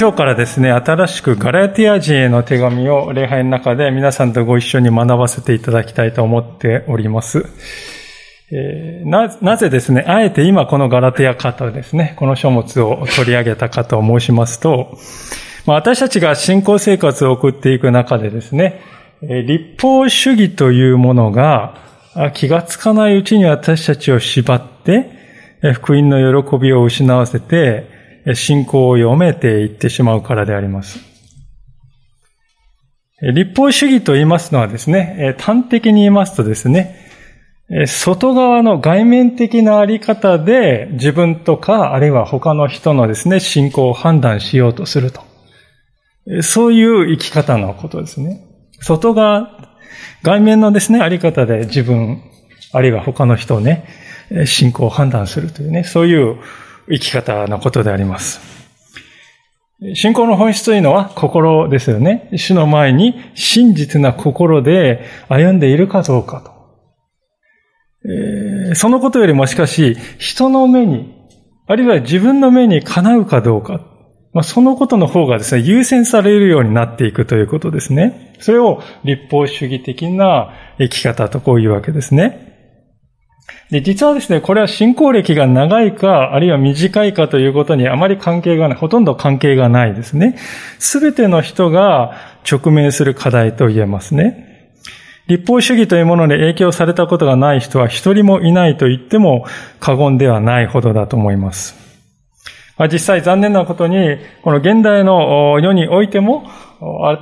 今日からですね、新しくガラティア人への手紙を礼拝の中で皆さんとご一緒に学ばせていただきたいと思っております。えー、な、なぜですね、あえて今このガラティアカとですね、この書物を取り上げたかと申しますと、まあ、私たちが信仰生活を送っていく中でですね、立法主義というものが気がつかないうちに私たちを縛って、福音の喜びを失わせて、信仰を読めていってしまうからであります。立法主義と言いますのはですね、端的に言いますとですね、外側の外面的なあり方で自分とか、あるいは他の人のですね、信仰を判断しようとすると。そういう生き方のことですね。外側、外面のですね、あり方で自分、あるいは他の人をね、信仰を判断するというね、そういう生き方のことであります。信仰の本質というのは心ですよね。主の前に真実な心で歩んでいるかどうかと。えー、そのことよりもしかし、人の目に、あるいは自分の目にかなうかどうか。まあ、そのことの方がですね、優先されるようになっていくということですね。それを立法主義的な生き方とこういうわけですね。で、実はですね、これは信仰歴が長いか、あるいは短いかということにあまり関係がない、ほとんど関係がないですね。すべての人が直面する課題と言えますね。立法主義というものに影響されたことがない人は一人もいないと言っても過言ではないほどだと思います。まあ実際残念なことに、この現代の世においても、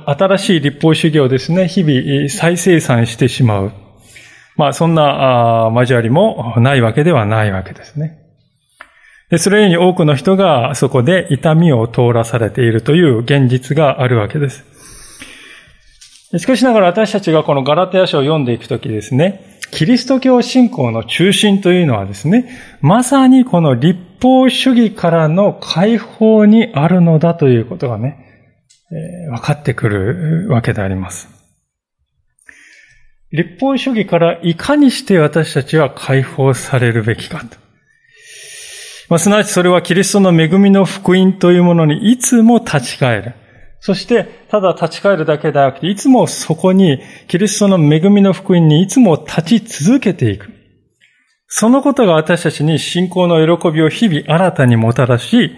新しい立法主義をですね、日々再生産してしまう。まあ、そんな交わりもないわけではないわけですね。で、それゆえに多くの人がそこで痛みを通らされているという現実があるわけです。しかしながら私たちがこのガラテヤ書を読んでいくときですね、キリスト教信仰の中心というのはですね、まさにこの立法主義からの解放にあるのだということがね、えー、分かってくるわけであります。立法主義からいかにして私たちは解放されるべきかと。まあ、すなわちそれはキリストの恵みの福音というものにいつも立ち返る。そして、ただ立ち返るだけではなくて、いつもそこに、キリストの恵みの福音にいつも立ち続けていく。そのことが私たちに信仰の喜びを日々新たにもたらし、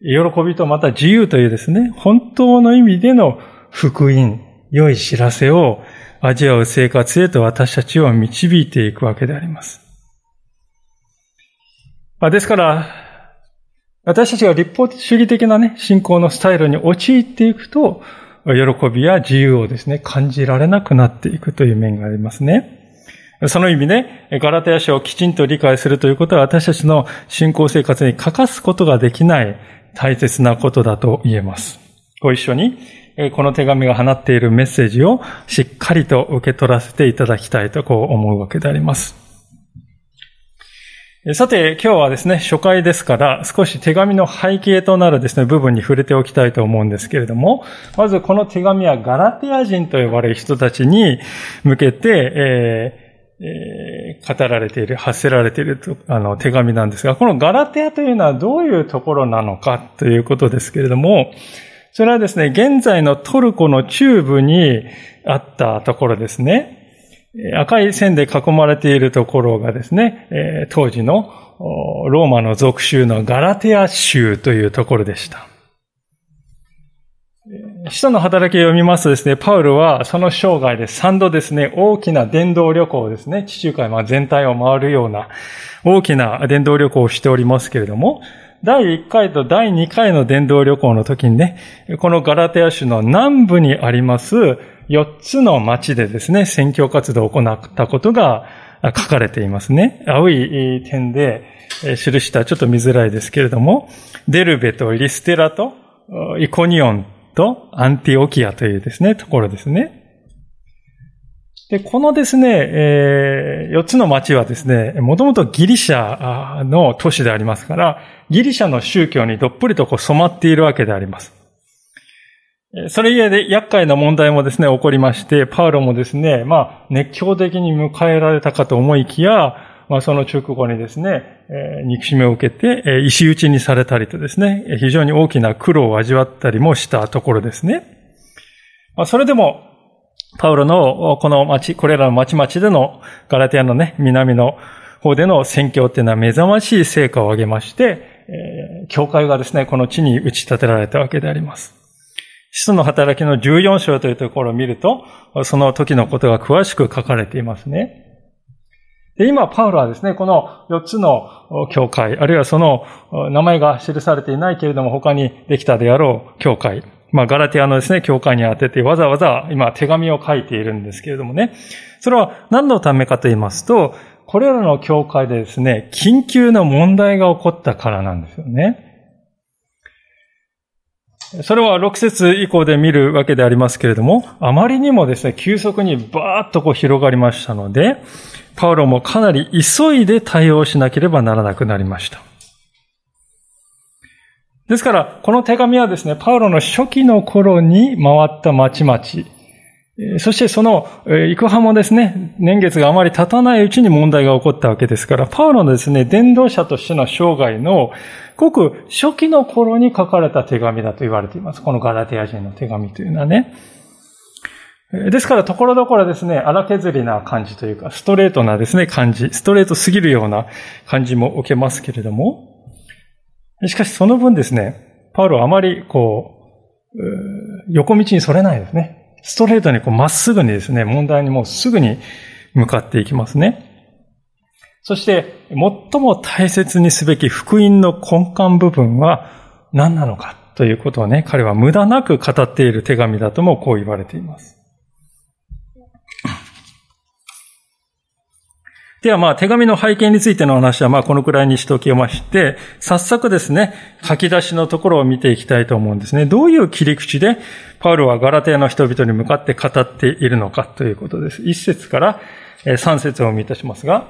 喜びとまた自由というですね、本当の意味での福音、良い知らせを味わう生活へと私たちを導いていくわけであります。ですから、私たちが立法主義的なね、信仰のスタイルに陥っていくと、喜びや自由をですね、感じられなくなっていくという面がありますね。その意味で、ガラテヤ書をきちんと理解するということは私たちの信仰生活に欠かすことができない大切なことだと言えます。ご一緒にこの手紙が放っているメッセージをしっかりと受け取らせていただきたいとこう思うわけであります。さて、今日はですね、初回ですから、少し手紙の背景となるですね、部分に触れておきたいと思うんですけれども、まずこの手紙はガラテア人と呼ばれる人たちに向けて、えーえー、語られている、発せられているとあの手紙なんですが、このガラテアというのはどういうところなのかということですけれども、それはですね、現在のトルコの中部にあったところですね。赤い線で囲まれているところがですね、当時のローマの属州のガラテア州というところでした。使徒の働きを読みますとですね、パウルはその生涯で3度ですね、大きな伝道旅行ですね、地中海全体を回るような大きな伝道旅行をしておりますけれども、第1回と第2回の伝道旅行の時にね、このガラテヤ州の南部にあります4つの町でですね、宣教活動を行ったことが書かれていますね。青い点で記したちょっと見づらいですけれども、デルベとリステラとイコニオンとアンティオキアというですね、ところですね。で、このですね、えー、4つの町はですね、もともとギリシャの都市でありますから、ギリシャの宗教にどっぷりとこう染まっているわけであります。それゆえで厄介な問題もですね、起こりまして、パウロもですね、まあ、熱狂的に迎えられたかと思いきや、まあ、その直後にですね、えー、憎しみを受けて、えー、石打ちにされたりとですね、非常に大きな苦労を味わったりもしたところですね。まあ、それでも、パウロのこの町、これらの町々でのガラティアのね、南の方での宣教っていうのは目覚ましい成果を上げまして、教会がですね、この地に打ち立てられたわけであります。使徒の働きの14章というところを見ると、その時のことが詳しく書かれていますね。で、今、パウロはですね、この4つの教会、あるいはその名前が記されていないけれども他にできたであろう教会、まあ、ガラティアのですね、教会に当ててわざわざ今手紙を書いているんですけれどもね。それは何のためかと言いますと、これらの教会でですね、緊急な問題が起こったからなんですよね。それは6節以降で見るわけでありますけれども、あまりにもですね、急速にバーッとこう広がりましたので、パウロもかなり急いで対応しなければならなくなりました。ですから、この手紙はですね、パウロの初期の頃に回った町々、そしてその、行く派もですね、年月があまり経たないうちに問題が起こったわけですから、パウロのですね、伝道者としての生涯の、ごく初期の頃に書かれた手紙だと言われています。このガラテヤ人の手紙というのはね。ですから、ところどころですね、荒削りな感じというか、ストレートなですね、感じ、ストレートすぎるような感じも受けますけれども、しかしその分ですね、パウロはあまりこう、横道にそれないですね。ストレートにまっすぐにですね、問題にもうすぐに向かっていきますね。そして、最も大切にすべき福音の根幹部分は何なのかということをね、彼は無駄なく語っている手紙だともこう言われています。ではまあ手紙の背景についての話はまあこのくらいにしておきまして、早速ですね、書き出しのところを見ていきたいと思うんですね。どういう切り口でパウロはガラテヤの人々に向かって語っているのかということです。一節から三節をお見いたしますが、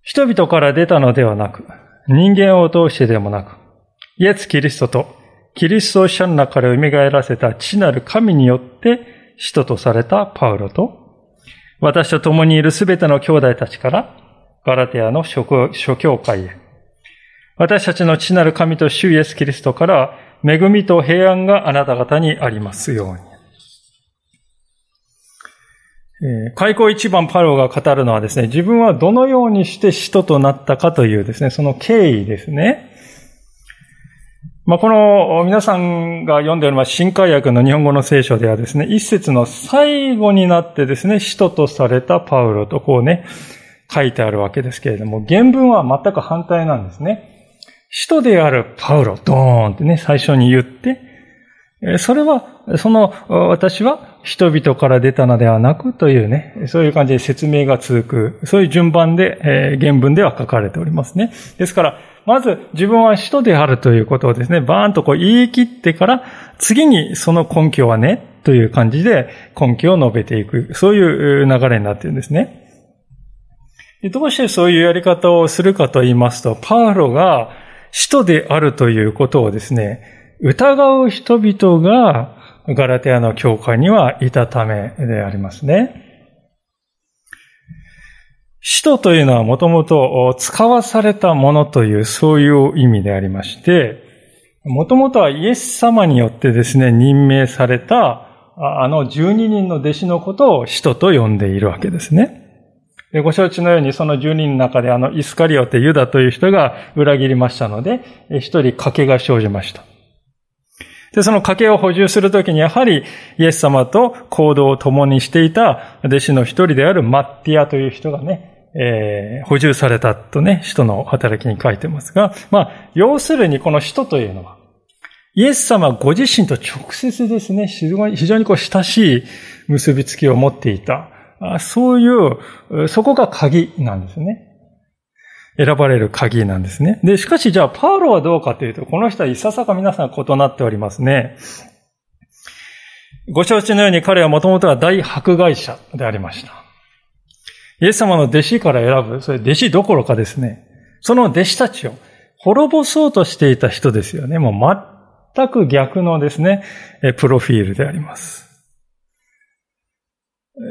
人々から出たのではなく、人間を通してでもなく、イエス・キリストとキリスト者の中から蘇らせた父なる神によって使徒とされたパウロと、私と共にいるすべての兄弟たちから、ガラテアの諸教会へ。私たちの父なる神と主イエスキリストから、恵みと平安があなた方にありますように。開口一番パロが語るのはですね、自分はどのようにして使徒となったかというですね、その経緯ですね。まあ、この皆さんが読んでいる新海訳の日本語の聖書ではですね、一節の最後になってですね、使徒とされたパウロとこうね、書いてあるわけですけれども、原文は全く反対なんですね。使徒であるパウロ、ドーンってね、最初に言って、それは、その、私は人々から出たのではなくというね、そういう感じで説明が続く、そういう順番でえ、原文では書かれておりますね。ですから、まず自分は使徒であるということをですね、バーンとこう言い切ってから、次にその根拠はね、という感じで根拠を述べていく、そういう流れになっているんですね。どうしてそういうやり方をするかと言いますと、パウロが使徒であるということをですね、疑う人々がガラテアの教会にはいたためでありますね。使徒というのはもともと使わされたものというそういう意味でありまして、もともとはイエス様によってですね、任命されたあの12人の弟子のことを使徒と呼んでいるわけですね。ご承知のようにその12人の中であのイスカリオテ・ユダという人が裏切りましたので、一人賭けが生じました。で、その賭けを補充するときにやはりイエス様と行動を共にしていた弟子の一人であるマッティアという人がね、えー、補充されたとね、使徒の働きに書いてますが、まあ、要するにこの使徒というのは、イエス様ご自身と直接ですね、非常にこう親しい結びつきを持っていた。そういう、そこが鍵なんですね。選ばれる鍵なんですね。で、しかしじゃあ、パウロはどうかというと、この人はいささか皆さん異なっておりますね。ご承知のように彼はもともとは大迫害者でありました。イエス様の弟子から選ぶ、それ弟子どころかですね、その弟子たちを滅ぼそうとしていた人ですよね。もう全く逆のですね、プロフィールであります。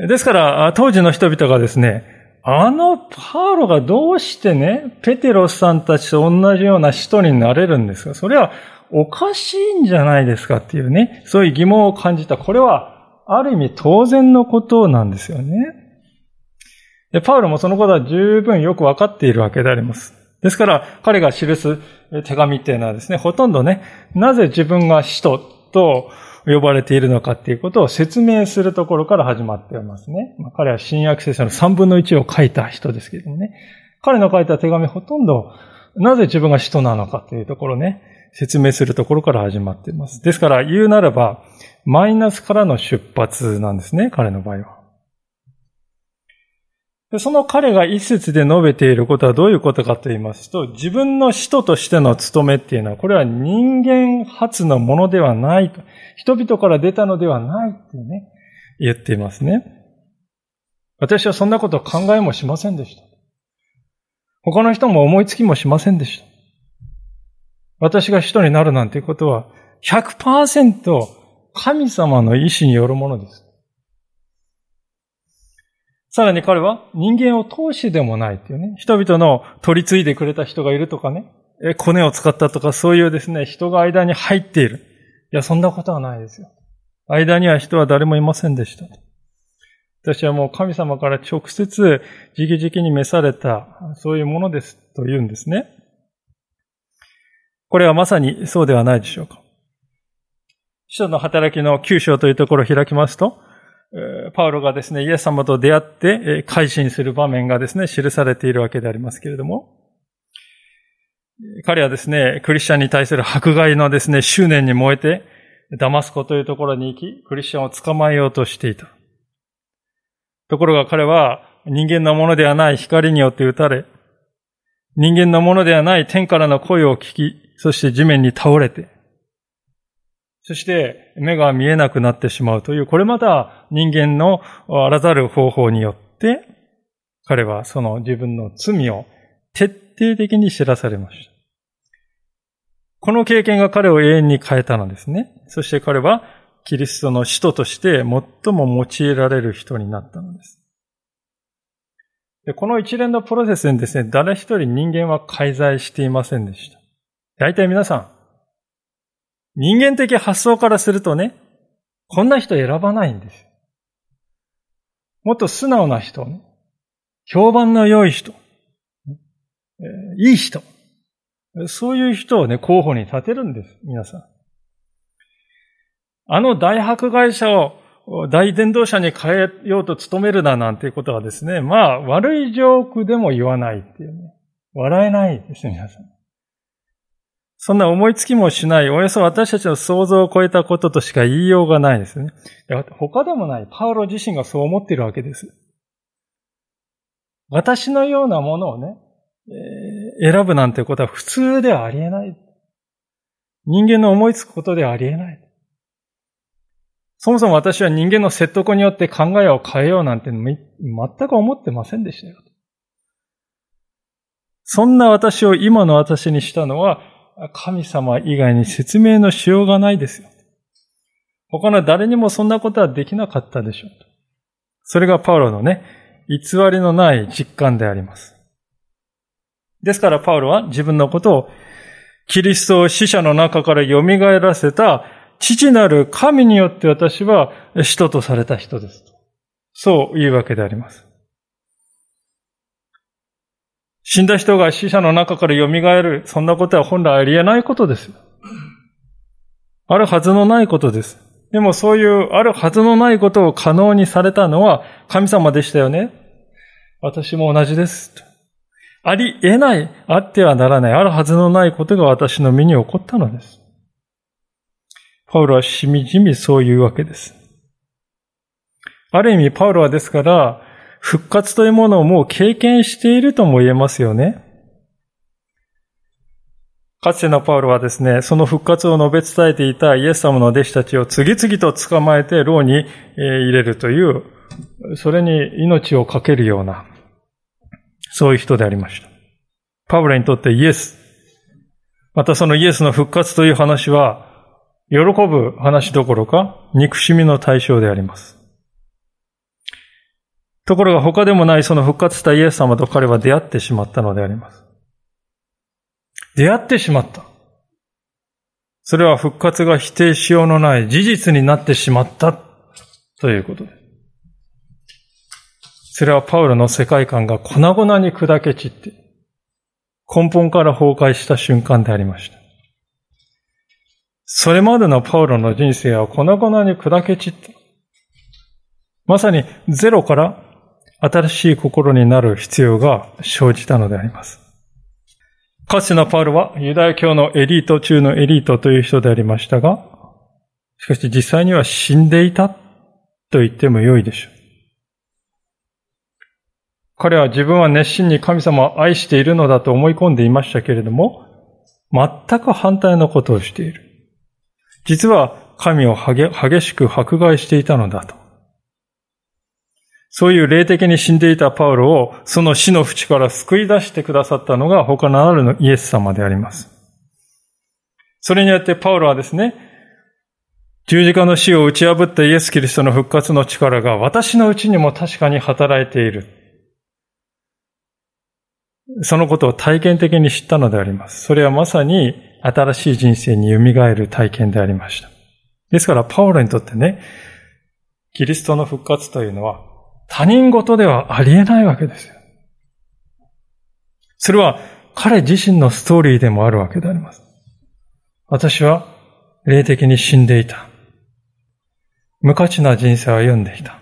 ですから、当時の人々がですね、あのパウロがどうしてね、ペテロスさんたちと同じような人になれるんですか？それはおかしいんじゃないですかっていうね、そういう疑問を感じた。これは、ある意味当然のことなんですよね。で、パウロもそのことは十分よくわかっているわけであります。ですから、彼が記す手紙っていうのはですね、ほとんどね、なぜ自分が使徒と呼ばれているのかっていうことを説明するところから始まっていますね。まあ、彼は新約聖書の3分の1を書いた人ですけどもね。彼の書いた手紙ほとんど、なぜ自分が使徒なのかというところね、説明するところから始まっています。ですから言うならば、マイナスからの出発なんですね、彼の場合は。その彼が一節で述べていることはどういうことかと言いますと、自分の使徒としての務めっていうのは、これは人間発のものではないと。人々から出たのではないってね、言っていますね。私はそんなこと考えもしませんでした。他の人も思いつきもしませんでした。私が使徒になるなんてことは、100%神様の意志によるものです。さらに彼は人間を通しでもないっていうね、人々の取り継いでくれた人がいるとかね、コネを使ったとかそういうですね、人が間に入っている。いや、そんなことはないですよ。間には人は誰もいませんでした。私はもう神様から直接直々に召された、そういうものですと言うんですね。これはまさにそうではないでしょうか。使徒の働きの九章というところを開きますと、パウロがですね、イエス様と出会って改心する場面がですね、記されているわけでありますけれども、彼はですね、クリスチャンに対する迫害のですね、執念に燃えて、ダマスコというところに行き、クリスチャンを捕まえようとしていた。ところが彼は人間のものではない光によって撃たれ、人間のものではない天からの声を聞き、そして地面に倒れて、そして目が見えなくなってしまうという、これまた人間のあらざる方法によって、彼はその自分の罪を徹底的に知らされました。この経験が彼を永遠に変えたのですね。そして彼はキリストの使徒として最も用いられる人になったのです。でこの一連のプロセスにですね、誰一人人間は介在していませんでした。大体皆さん、人間的発想からするとね、こんな人選ばないんです。もっと素直な人、評判の良い人、いい人、そういう人をね、候補に立てるんです、皆さん。あの大迫害者を大伝道者に変えようと努めるななんていうことはですね、まあ、悪いジョークでも言わないっていうね。笑えないです皆さん。そんな思いつきもしない、およそ私たちの想像を超えたこととしか言いようがないですね。他でもない。パウロ自身がそう思っているわけです。私のようなものをね、えー、選ぶなんてことは普通ではありえない。人間の思いつくことではありえない。そもそも私は人間の説得によって考えを変えようなんて全く思ってませんでしたよ。そんな私を今の私にしたのは神様以外に説明のしようがないですよ。他の誰にもそんなことはできなかったでしょう。それがパウロのね、偽りのない実感であります。ですからパウロは自分のことをキリストを死者の中から蘇らせた父なる神によって私は使徒とされた人です。そういうわけであります。死んだ人が死者の中から蘇る、そんなことは本来ありえないことです。あるはずのないことです。でもそういうあるはずのないことを可能にされたのは神様でしたよね。私も同じです。ありえない、あってはならない、あるはずのないことが私の身に起こったのです。パウロはしみじみそういうわけです。ある意味、パウロはですから、復活というものをもう経験しているとも言えますよね。かつてのパウロはですね、その復活を述べ伝えていたイエス様の弟子たちを次々と捕まえて牢に入れるという、それに命を懸けるような、そういう人でありました。パウロにとってイエス、またそのイエスの復活という話は、喜ぶ話どころか、憎しみの対象であります。ところが他でもないその復活したイエス様と彼は出会ってしまったのであります。出会ってしまった。それは復活が否定しようのない事実になってしまったということです。それはパウロの世界観が粉々に砕け散って、根本から崩壊した瞬間でありました。それまでのパウロの人生は粉々に砕け散った。まさにゼロから新しい心になる必要が生じたのであります。かつてのパウロはユダヤ教のエリート中のエリートという人でありましたが、しかし実際には死んでいたと言っても良いでしょう。彼は自分は熱心に神様を愛しているのだと思い込んでいましたけれども、全く反対のことをしている。実は神を激しく迫害していたのだと。そういう霊的に死んでいたパウロをその死の淵から救い出してくださったのが他ならぬイエス様であります。それによってパウロはですね、十字架の死を打ち破ったイエス・キリストの復活の力が私のうちにも確かに働いている。そのことを体験的に知ったのであります。それはまさに新しい人生に蘇る体験でありました。ですから、パウロにとってね、キリストの復活というのは、他人事ではありえないわけですよ。それは彼自身のストーリーでもあるわけであります。私は霊的に死んでいた。無価値な人生を歩んでいた。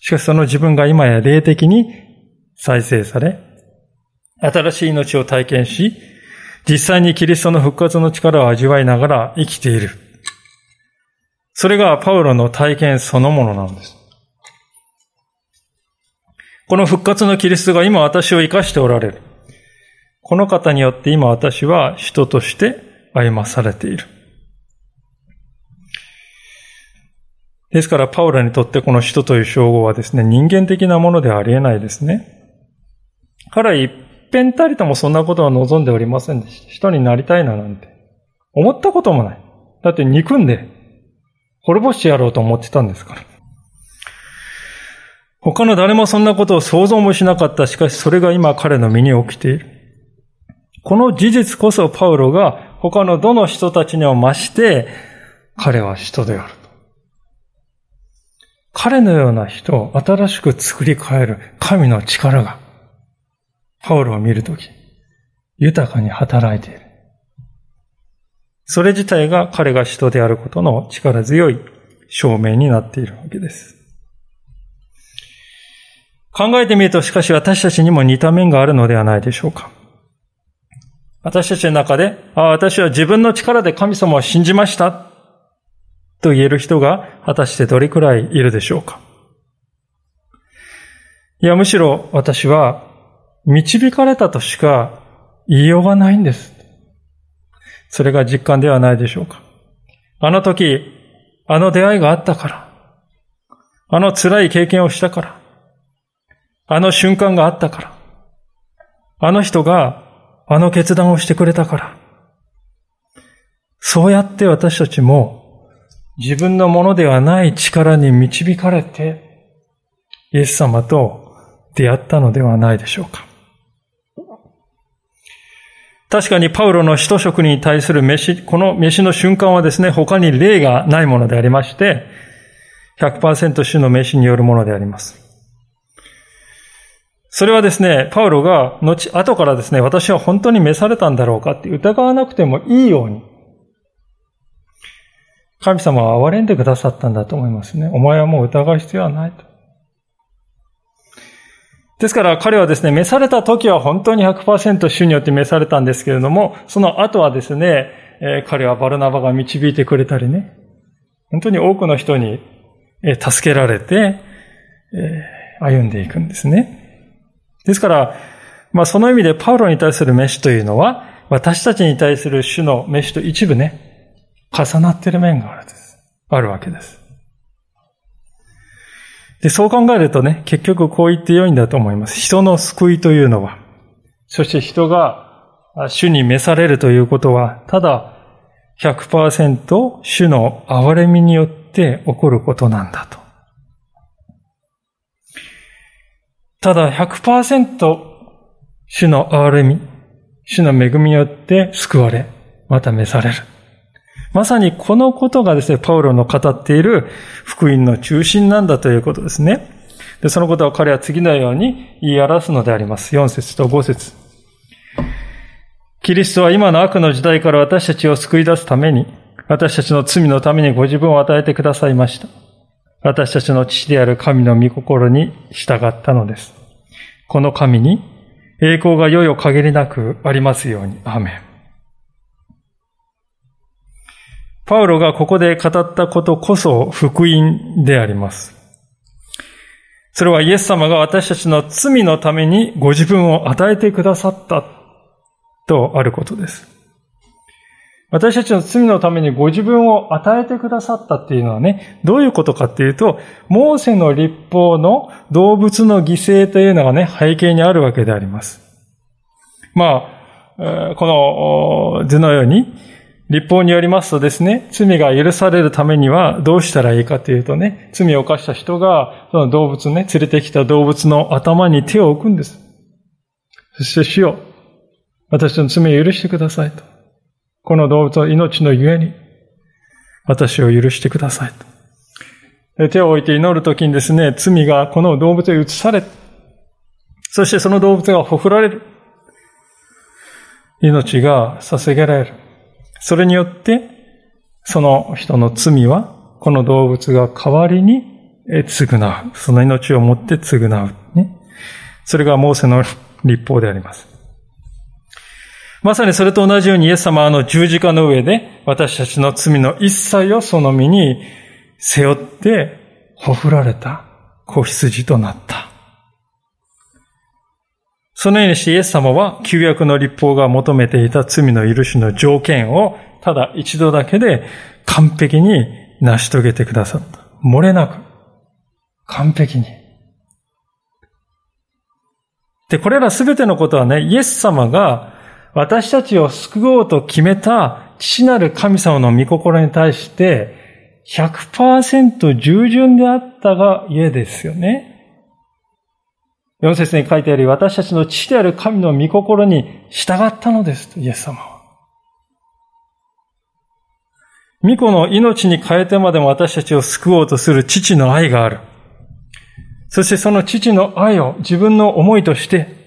しかしその自分が今や霊的に再生され、新しい命を体験し、実際にキリストの復活の力を味わいながら生きている。それがパウロの体験そのものなんです。この復活のキリストが今私を生かしておられる。この方によって今私は人として歩まされている。ですから、パウラにとってこの人という称号はですね、人間的なものではありえないですね。彼は一遍たりともそんなことは望んでおりませんでした。人になりたいななんて。思ったこともない。だって憎んで、滅ぼしてやろうと思ってたんですから。他の誰もそんなことを想像もしなかった。しかしそれが今彼の身に起きている。この事実こそパウロが他のどの人たちにも増して彼は人である。彼のような人を新しく作り変える神の力がパウロを見るとき豊かに働いている。それ自体が彼が人であることの力強い証明になっているわけです。考えてみると、しかし私たちにも似た面があるのではないでしょうか。私たちの中で、ああ、私は自分の力で神様を信じました。と言える人が果たしてどれくらいいるでしょうか。いや、むしろ私は導かれたとしか言いようがないんです。それが実感ではないでしょうか。あの時、あの出会いがあったから、あの辛い経験をしたから、あの瞬間があったから。あの人があの決断をしてくれたから。そうやって私たちも自分のものではない力に導かれてイエス様と出会ったのではないでしょうか。確かにパウロの使徒職に対する飯、この飯の瞬間はですね、他に例がないものでありまして、100%主の飯によるものであります。それはですね、パウロが後、後からですね、私は本当に召されたんだろうかって疑わなくてもいいように、神様は憐れんでくださったんだと思いますね。お前はもう疑う必要はないと。ですから彼はですね、召された時は本当に100%主によって召されたんですけれども、その後はですね、え、彼はバルナバが導いてくれたりね、本当に多くの人に助けられて、え、歩んでいくんですね。ですから、まあその意味でパウロに対する飯というのは、私たちに対する主の飯と一部ね、重なっている面があるです。あるわけです。で、そう考えるとね、結局こう言って良いんだと思います。人の救いというのは、そして人が主に召されるということは、ただ100%主の憐れみによって起こることなんだと。ただ100%主の憐れみ、主の恵みによって救われ、また召される。まさにこのことがですね、パウロの語っている福音の中心なんだということですね。で、そのことを彼は次のように言い表すのであります。4節と5節キリストは今の悪の時代から私たちを救い出すために、私たちの罪のためにご自分を与えてくださいました。私たちの父である神の御心に従ったのです。この神に栄光がよよ限りなくありますように。アメン。パウロがここで語ったことこそ福音であります。それはイエス様が私たちの罪のためにご自分を与えてくださったとあることです。私たちの罪のためにご自分を与えてくださったっていうのはね、どういうことかっていうと、モーセの立法の動物の犠牲というのがね、背景にあるわけであります。まあ、この図のように、立法によりますとですね、罪が許されるためにはどうしたらいいかというとね、罪を犯した人が、その動物ね、連れてきた動物の頭に手を置くんです。そして主よ、私の罪を許してくださいと。この動物は命のゆえに、私を許してくださいと。手を置いて祈るときにですね、罪がこの動物へ移され、そしてその動物がほふられる。命が捧げられる。それによって、その人の罪は、この動物が代わりに償う。その命をもって償う。ね。それがモーセの立法であります。まさにそれと同じようにイエス様はあの十字架の上で私たちの罪の一切をその身に背負ってほふられた子羊となった。そのようにしてイエス様は旧約の立法が求めていた罪の許しの条件をただ一度だけで完璧に成し遂げてくださった。漏れなく、完璧に。で、これらすべてのことはね、イエス様が私たちを救おうと決めた父なる神様の御心に対して100%従順であったが家ですよね。4節に書いてあり、私たちの父である神の御心に従ったのですと、イエス様は。御子の命に変えてまでも私たちを救おうとする父の愛がある。そしてその父の愛を自分の思いとして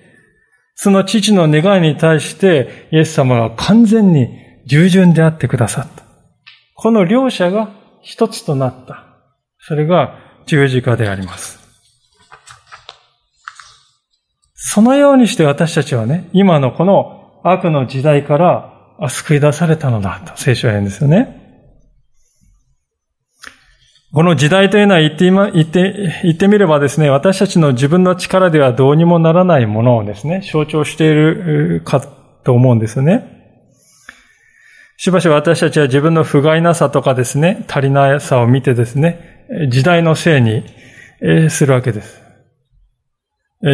その父の願いに対してイエス様が完全に従順であってくださった。この両者が一つとなった。それが十字架であります。そのようにして私たちはね、今のこの悪の時代から救い出されたのだと聖書は言うんですよね。この時代というのは言って、言って、言ってみればですね、私たちの自分の力ではどうにもならないものをですね、象徴しているかと思うんですね。しばしば私たちは自分の不甲斐なさとかですね、足りなさを見てですね、時代のせいにするわけです。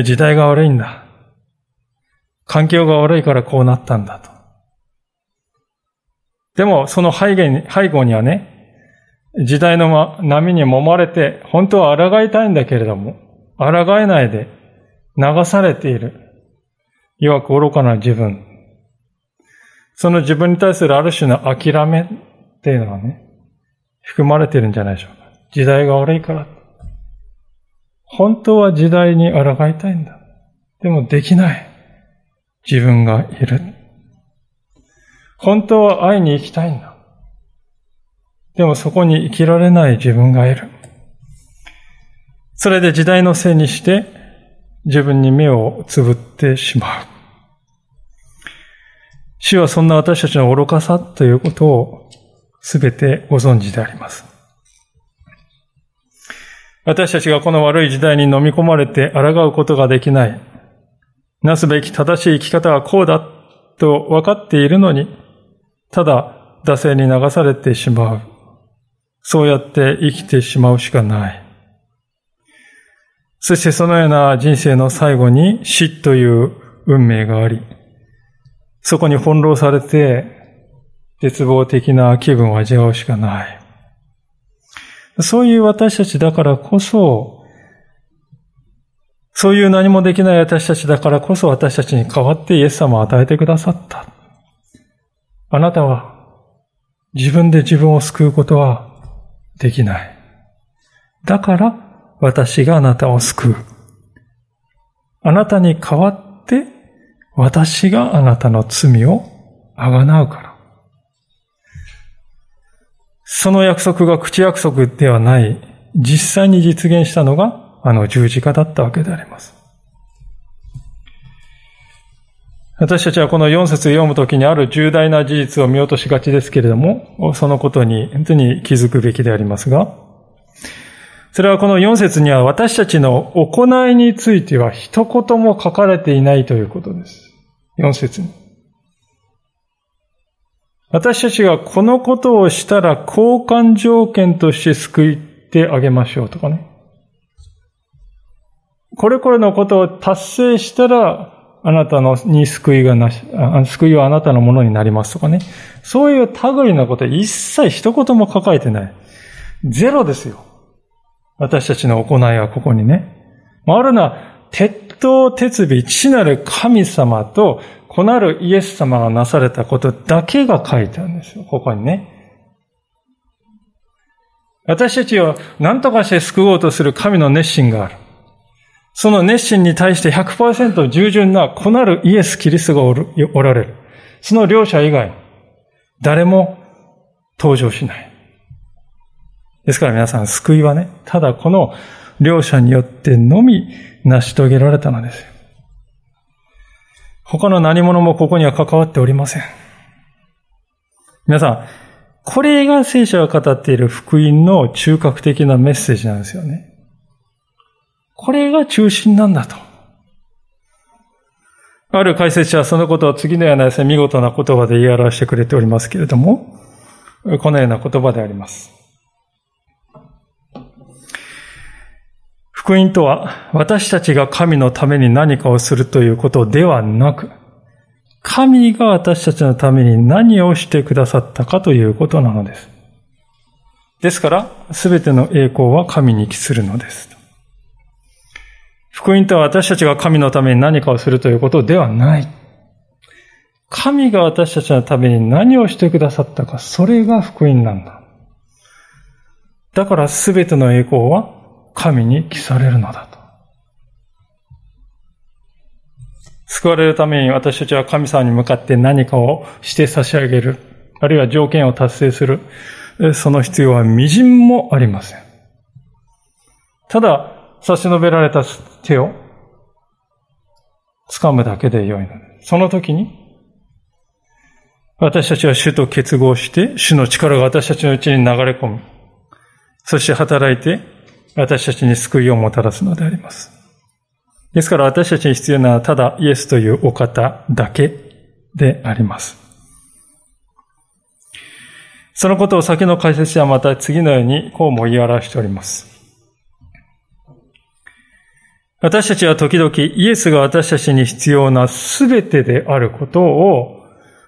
時代が悪いんだ。環境が悪いからこうなったんだと。でも、その、背後にはね、時代の波に揉まれて、本当は抗いたいんだけれども、抗えないで流されている。弱く愚かな自分。その自分に対するある種の諦めっていうのはね、含まれているんじゃないでしょうか。時代が悪いから。本当は時代に抗いたいんだ。でもできない。自分がいる。本当は愛に生きたいんだ。でもそこに生きられない自分がいる。それで時代のせいにして自分に目をつぶってしまう。主はそんな私たちの愚かさということをすべてご存知であります。私たちがこの悪い時代に飲み込まれて抗うことができない。なすべき正しい生き方はこうだと分かっているのに、ただ惰性に流されてしまう。そうやって生きてしまうしかない。そしてそのような人生の最後に死という運命があり、そこに翻弄されて絶望的な気分を味わうしかない。そういう私たちだからこそ、そういう何もできない私たちだからこそ私たちに代わってイエス様を与えてくださった。あなたは自分で自分を救うことはできない。だから私があなたを救う。あなたに代わって私があなたの罪をあがなうから。その約束が口約束ではない、実際に実現したのがあの十字架だったわけであります。私たちはこの4節読むときにある重大な事実を見落としがちですけれども、そのことに本当に気づくべきでありますが、それはこの4節には私たちの行いについては一言も書かれていないということです。4節に。私たちがこのことをしたら交換条件として救ってあげましょうとかね。これこれのことを達成したら、あなたのに救いがなし、救いはあなたのものになりますとかね。そういう類のことは一切一言も書かれてない。ゼロですよ。私たちの行いはここにね。あるな、鉄頭鉄尾、父なる神様と、子なるイエス様がなされたことだけが書いてあるんですよ。ここにね。私たちを何とかして救おうとする神の熱心がある。その熱心に対して100%従順な子なるイエス・キリストがおるおられる。その両者以外、誰も登場しない。ですから皆さん、救いはね、ただこの両者によってのみ成し遂げられたのです。他の何者もここには関わっておりません。皆さん、これが聖書が語っている福音の中核的なメッセージなんですよね。これが中心なんだと。ある解説者はそのことを次のようなですね、見事な言葉で言い表してくれておりますけれども、このような言葉であります。福音とは、私たちが神のために何かをするということではなく、神が私たちのために何をしてくださったかということなのです。ですから、すべての栄光は神に帰するのです。福音とは私たちが神のために何かをするということではない。神が私たちのために何をしてくださったか、それが福音なんだ。だからすべての栄光は神に帰されるのだと。救われるために私たちは神様に向かって何かをして差し上げる、あるいは条件を達成する、その必要は微塵もありません。ただ、差し伸べられた手を掴むだけでよいのです。その時に、私たちは主と結合して、主の力が私たちのうちに流れ込む。そして働いて、私たちに救いをもたらすのであります。ですから私たちに必要なのはただイエスというお方だけであります。そのことを先の解説者はまた次のようにこうも言い表しております。私たちは時々イエスが私たちに必要な全てであることを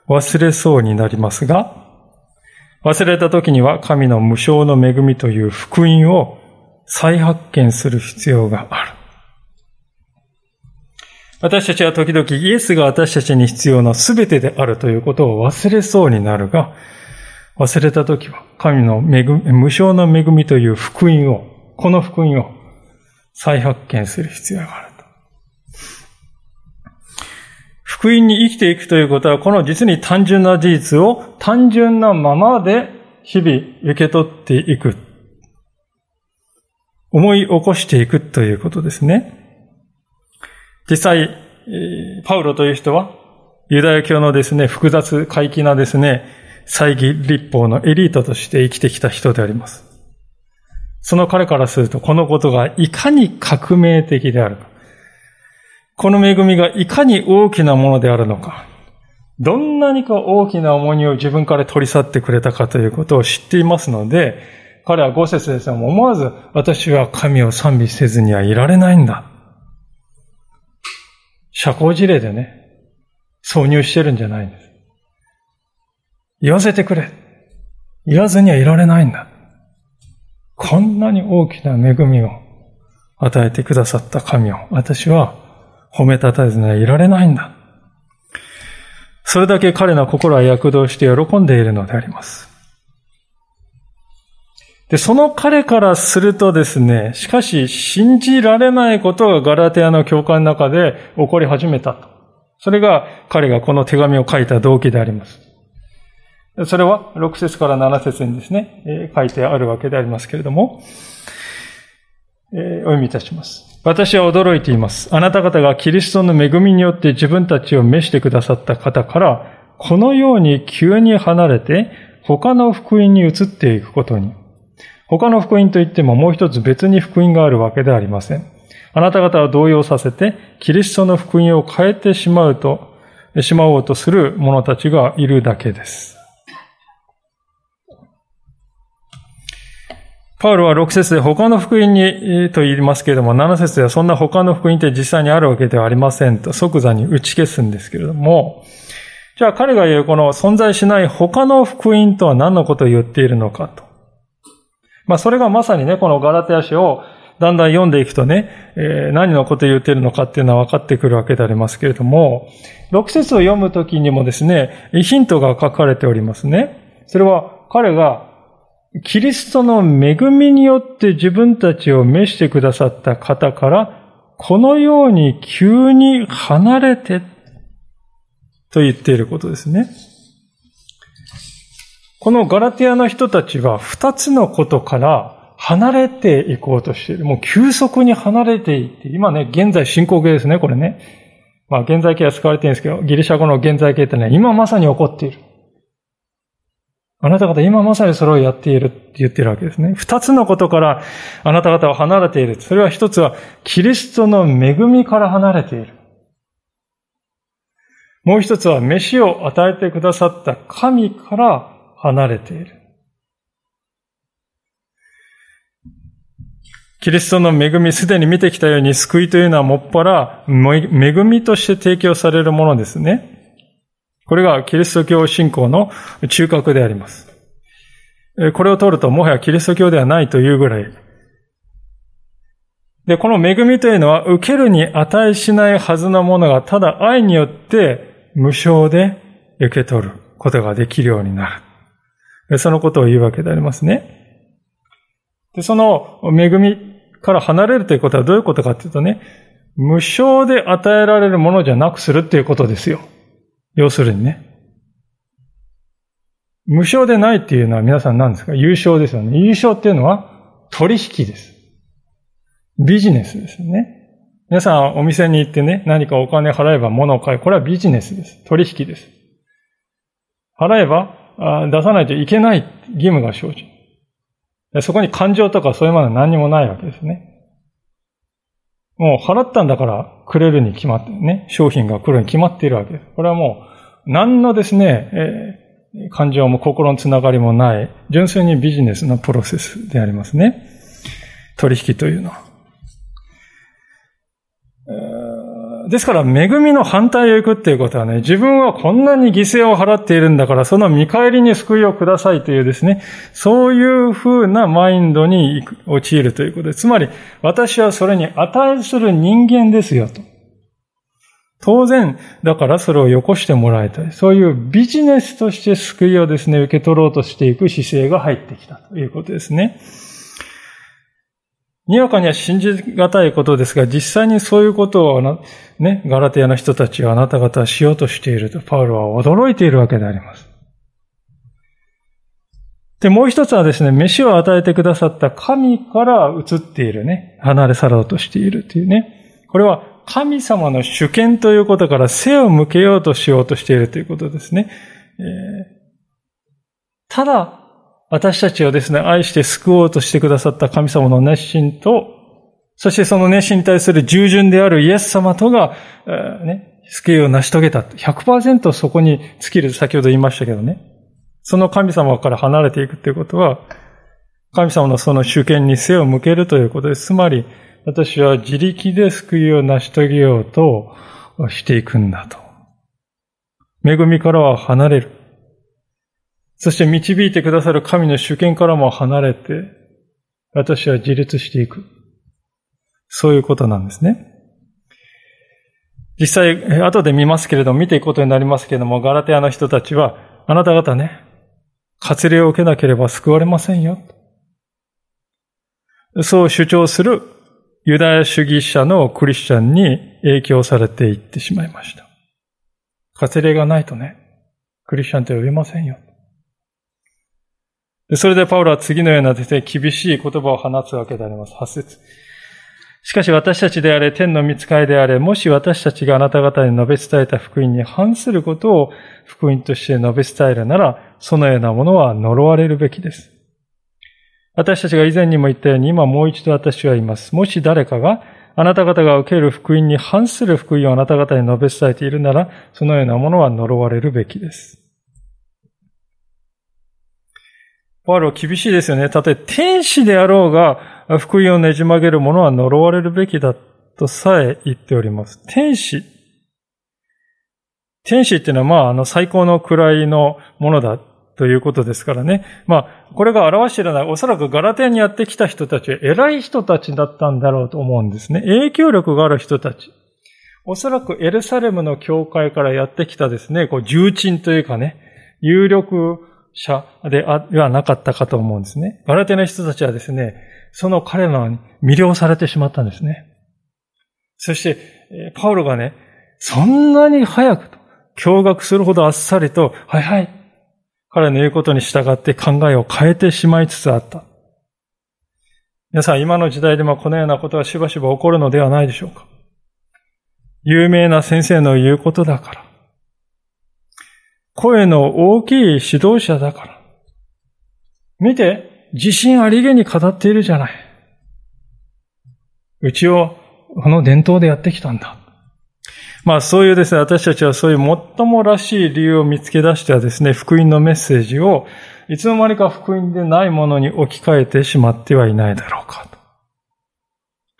忘れそうになりますが、忘れた時には神の無償の恵みという福音を再発見する必要がある。私たちは時々イエスが私たちに必要な全てであるということを忘れそうになるが、忘れた時は神の恵、無償の恵みという福音を、この福音を再発見する必要があると。福音に生きていくということは、この実に単純な事実を単純なままで日々受け取っていく。思い起こしていくということですね。実際、パウロという人は、ユダヤ教のですね、複雑怪奇なですね、猜疑立法のエリートとして生きてきた人であります。その彼からすると、このことがいかに革命的であるか。この恵みがいかに大きなものであるのか。どんなにか大きな重荷を自分から取り去ってくれたかということを知っていますので、彼は五節ですが、思わず私は神を賛美せずにはいられないんだ。社交辞令でね、挿入してるんじゃないんです。言わせてくれ。言わずにはいられないんだ。こんなに大きな恵みを与えてくださった神を私は褒めたたえずにはいられないんだ。それだけ彼の心は躍動して喜んでいるのであります。で、その彼からするとですね、しかし信じられないことがガラテアの教会の中で起こり始めたと。それが彼がこの手紙を書いた動機であります。それは6節から7節にですね、書いてあるわけでありますけれども、お読みいたします。私は驚いています。あなた方がキリストの恵みによって自分たちを召してくださった方から、このように急に離れて、他の福音に移っていくことに。他の福音といってももう一つ別に福音があるわけではありません。あなた方を動揺させて、キリストの福音を変えてしまうと、しまおうとする者たちがいるだけです。パウロは6節で他の福音にと言いますけれども、7節ではそんな他の福音って実際にあるわけではありませんと即座に打ち消すんですけれども、じゃあ彼が言うこの存在しない他の福音とは何のことを言っているのかと。まあそれがまさにね、このガラテヤ書をだんだん読んでいくとね、えー、何のことを言っているのかっていうのは分かってくるわけでありますけれども、6節を読むときにもですね、ヒントが書かれておりますね。それは彼がキリストの恵みによって自分たちを召してくださった方から、このように急に離れてと言っていることですね。このガラティアの人たちは二つのことから離れていこうとしている。もう急速に離れていって、今ね、現在進行形ですね、これね。まあ、現在形は使われているんですけど、ギリシャ語の現在形ってね、今まさに起こっている。あなた方今まさにそれをやっているって言ってるわけですね。二つのことからあなた方は離れている。それは一つはキリストの恵みから離れている。もう一つは飯を与えてくださった神から離れている。キリストの恵み、すでに見てきたように救いというのはもっぱら恵みとして提供されるものですね。これがキリスト教信仰の中核であります。これを取るともはやキリスト教ではないというぐらい。で、この恵みというのは受けるに値しないはずのものがただ愛によって無償で受け取ることができるようになる。そのことを言うわけでありますね。で、その恵みから離れるということはどういうことかというとね、無償で与えられるものじゃなくするっていうことですよ。要するにね。無償でないっていうのは皆さん何ですか？優勝ですよね。優勝っていうのは取引です。ビジネスですよね。皆さんお店に行ってね、何かお金払えば物を買う。これはビジネスです。取引です。払えば出さないといけない義務が生じる。そこに感情とかそういうものは何にもないわけですね。もう払ったんだからくれるに決まってね、商品が来るに決まっているわけです。これはもう何のですね、えー、感情も心のつながりもない、純粋にビジネスのプロセスでありますね。取引というのは。ですから、恵みの反対を行くっていうことはね、自分はこんなに犠牲を払っているんだから、その見返りに救いをくださいというですね、そういう風なマインドに陥るということで、つまり、私はそれに値する人間ですよと。当然、だからそれをよこしてもらいたい。そういうビジネスとして救いをですね、受け取ろうとしていく姿勢が入ってきたということですね。にわかには信じがたいことですが、実際にそういうことをね、ガラテヤの人たちはあなた方はしようとしていると、パウロは驚いているわけであります。で、もう一つはですね、飯を与えてくださった神から移っているね、離れ去ろうとしているというね。これは神様の主権ということから背を向けようとしようとしているということですね。えー、ただ、私たちをですね、愛して救おうとしてくださった神様の熱心と、そしてその熱心に対する従順であるイエス様とがえ、ね、救いを成し遂げた。100%そこに尽きる先ほど言いましたけどね。その神様から離れていくということは、神様のその主権に背を向けるということです。つまり、私は自力で救いを成し遂げようとしていくんだと。恵みからは離れる。そして導いてくださる神の主権からも離れて、私は自立していく。そういうことなんですね。実際、後で見ますけれども、見ていくことになりますけれども、ガラテアの人たちは、あなた方ね、割礼を受けなければ救われませんよ。そう主張するユダヤ主義者のクリスチャンに影響されていってしまいました。割礼がないとね、クリスチャンと呼びませんよ。それでパウロは次のようなですね、厳しい言葉を放つわけであります。8節しかし私たちであれ、天の見つかりであれ、もし私たちがあなた方に述べ伝えた福音に反することを福音として述べ伝えるなら、そのようなものは呪われるべきです。私たちが以前にも言ったように、今もう一度私は言います。もし誰かが、あなた方が受ける福音に反する福音をあなた方に述べ伝えているなら、そのようなものは呪われるべきです。パウロ厳しいですよね。たとえ天使であろうが、福音をねじ曲げる者は呪われるべきだとさえ言っております。天使。天使っていうのは、まあ、あの、最高の位のものだということですからね。まあ、これが表しているのは、おそらくガラテアにやってきた人たちは偉い人たちだったんだろうと思うんですね。影響力がある人たち。おそらくエルサレムの教会からやってきたですね、こう重鎮というかね、有力者ではなかったかと思うんですね。ガラテの人たちはですね、その彼らに魅了されてしまったんですね。そして、パウロがね、そんなに早くと、驚愕するほどあっさりと、はいはい、彼の言うことに従って考えを変えてしまいつつあった。皆さん、今の時代でもこのようなことはしばしば起こるのではないでしょうか。有名な先生の言うことだから。声の大きい指導者だから。見て、自信ありげに語っているじゃない。うちをこの伝統でやってきたんだ。まあそういうですね、私たちはそういう最もらしい理由を見つけ出してはですね、福音のメッセージをいつの間にか福音でないものに置き換えてしまってはいないだろうかと。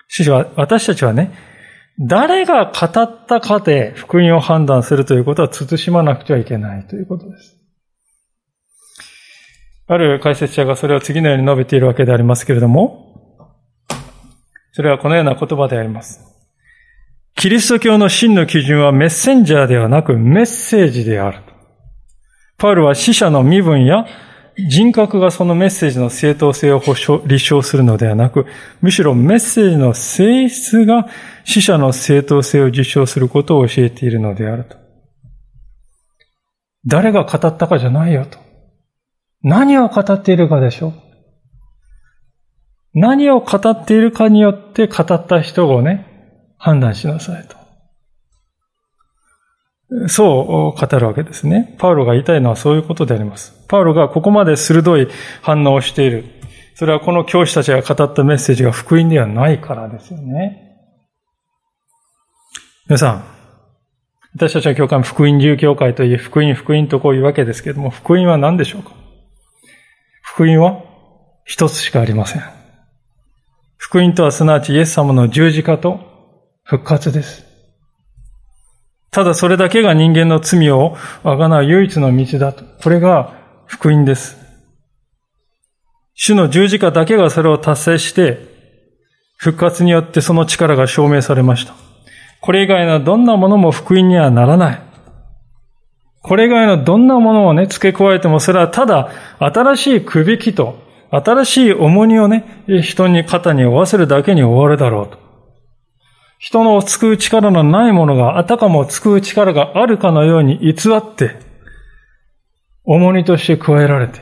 しかし私たちはね、誰が語ったかで福音を判断するということは慎まなくてはいけないということです。ある解説者がそれを次のように述べているわけでありますけれども、それはこのような言葉であります。キリスト教の真の基準はメッセンジャーではなくメッセージである。パウルは死者の身分や人格がそのメッセージの正当性を保証、立証するのではなく、むしろメッセージの性質が死者の正当性を実証することを教えているのであると。誰が語ったかじゃないよと。何を語っているかでしょう。何を語っているかによって語った人をね、判断しなさいと。そう語るわけですね。パウロが言いたいのはそういうことであります。パウロがここまで鋭い反応をしている。それはこの教師たちが語ったメッセージが福音ではないからですよね。皆さん、私たちは教会福音自由教会といえ、福音、福音とこういうわけですけれども、福音は何でしょうか？福音は一つしかありません。福音とはすなわちイエス様の十字架と復活です。ただそれだけが人間の罪をあがなう唯一の道だと。これが福音です。主の十字架だけがそれを達成して、復活によってその力が証明されました。これ以外のどんなものも福音にはならない。これ以外のどんなものをね、付け加えても、それはただ新しいくびきと、新しい重荷をね、人に肩に負わせるだけに終わるだろうと。人の救う力のないものがあたかも救う力があるかのように偽って、重荷として加えられて、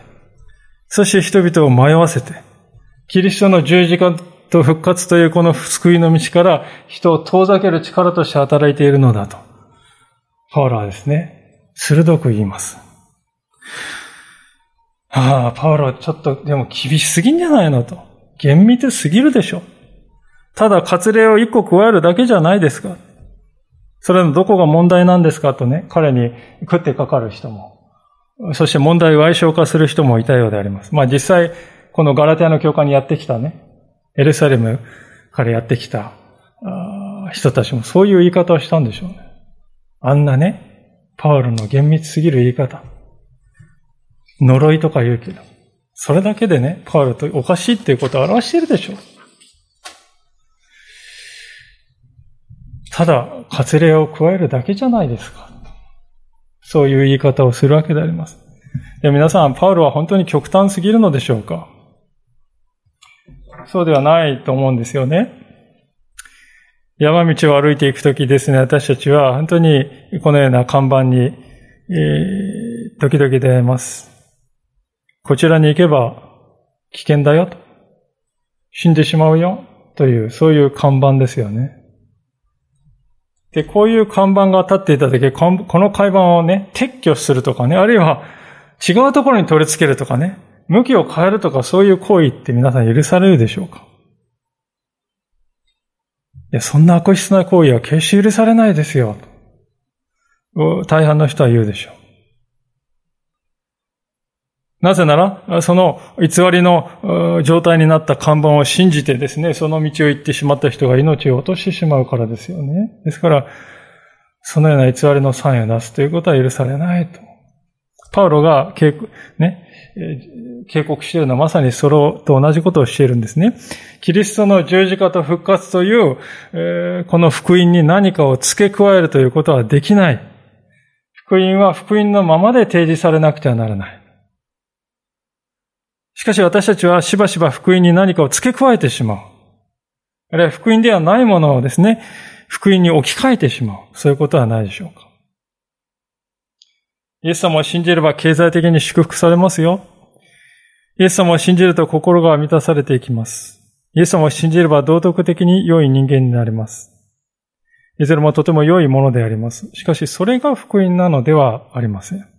そして人々を迷わせて、キリストの十字架と復活というこの救いの道から人を遠ざける力として働いているのだと。パウロはですね、鋭く言います。ああ、パウロちょっとでも厳しすぎんじゃないのと。厳密すぎるでしょ。ただ割礼を一個加えるだけじゃないですか。それのどこが問題なんですかとね、彼に食ってかかる人も、そして問題を矮小化する人もいたようであります。まあ実際、このガラテアの教会にやってきたね、エルサレムからやってきた人たちもそういう言い方をしたんでしょうね。あんなね、パウロの厳密すぎる言い方。呪いとか言うけど、それだけでね、パウロとおかしいっていうことを表しているでしょう。ただ、割礼を加えるだけじゃないですか。そういう言い方をするわけであります。で皆さん、パウロは本当に極端すぎるのでしょうかそうではないと思うんですよね。山道を歩いていくときですね、私たちは本当にこのような看板に、えー、時々出会います。こちらに行けば危険だよと。死んでしまうよという、そういう看板ですよね。で、こういう看板が立っていただけ、この看板をね、撤去するとかね、あるいは違うところに取り付けるとかね、向きを変えるとかそういう行為って皆さん許されるでしょうか？いや、そんな悪質な行為は決して許されないですよ。大半の人は言うでしょう。なぜなら、その偽りの状態になった看板を信じてですね、その道を行ってしまった人が命を落としてしまうからですよね。ですから、そのような偽りのサインを出すということは許されないと。パウロが警告、ね、警告しているのはまさにそれと同じことをしているんですね。キリストの十字架と復活という、この福音に何かを付け加えるということはできない。福音は福音のままで提示されなくてはならない。しかし私たちはしばしば福音に何かを付け加えてしまう。あるいは福音ではないものをですね、福音に置き換えてしまう。そういうことはないでしょうか。イエス様を信じれば経済的に祝福されますよ。イエス様を信じると心が満たされていきます。イエス様を信じれば道徳的に良い人間になります。いずれもとても良いものであります。しかしそれが福音なのではありません。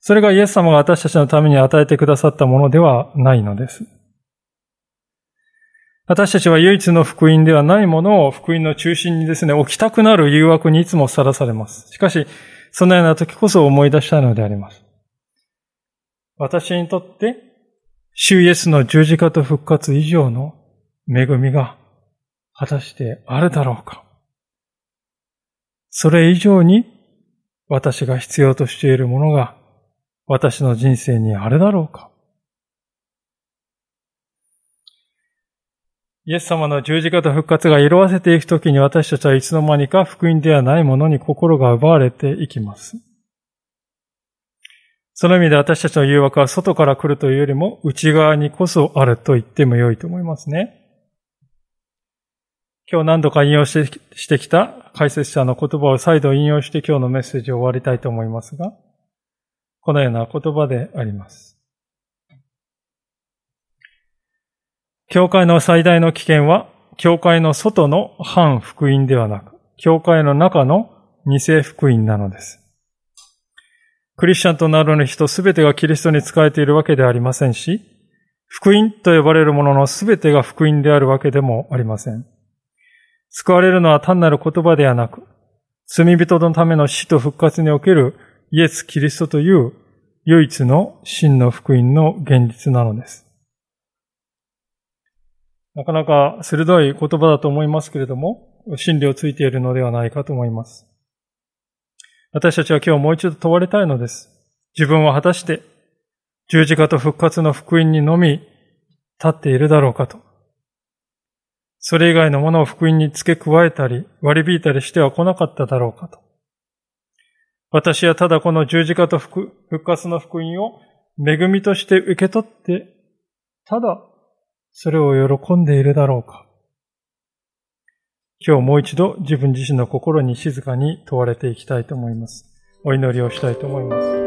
それがイエス様が私たちのために与えてくださったものではないのです。私たちは唯一の福音ではないものを福音の中心にですね、置きたくなる誘惑にいつもさらされます。しかし、そのような時こそ思い出したいのであります。私にとって、主イエスの十字架と復活以上の恵みが果たしてあるだろうか。それ以上に私が必要としているものが私の人生にあるだろうか？イエス様の十字架と復活が色あせていくときに私たちはいつの間にか福音ではないものに心が奪われていきます。その意味で私たちの誘惑は外から来るというよりも内側にこそあると言っても良いと思いますね。今日何度か引用してきた解説者の言葉を再度引用して今日のメッセージを終わりたいと思いますが、このような言葉であります。教会の最大の危険は、教会の外の反福音ではなく、教会の中の偽福音なのです。クリスチャンとなる人すべてがキリストに仕えているわけではありませんし、福音と呼ばれるもののすべてが福音であるわけでもありません。救われるのは単なる言葉ではなく、罪人のための死と復活におけるイエス・キリストという唯一の真の福音の現実なのです。なかなか鋭い言葉だと思いますけれども、真理をついているのではないかと思います。私たちは今日もう一度問われたいのです。自分は果たして十字架と復活の福音にのみ立っているだろうかと。それ以外のものを福音に付け加えたり割り引いたりしては来なかっただろうかと。私はただこの十字架と復活の福音を恵みとして受け取って、ただそれを喜んでいるだろうか。今日もう一度自分自身の心に静かに問われていきたいと思います。お祈りをしたいと思います。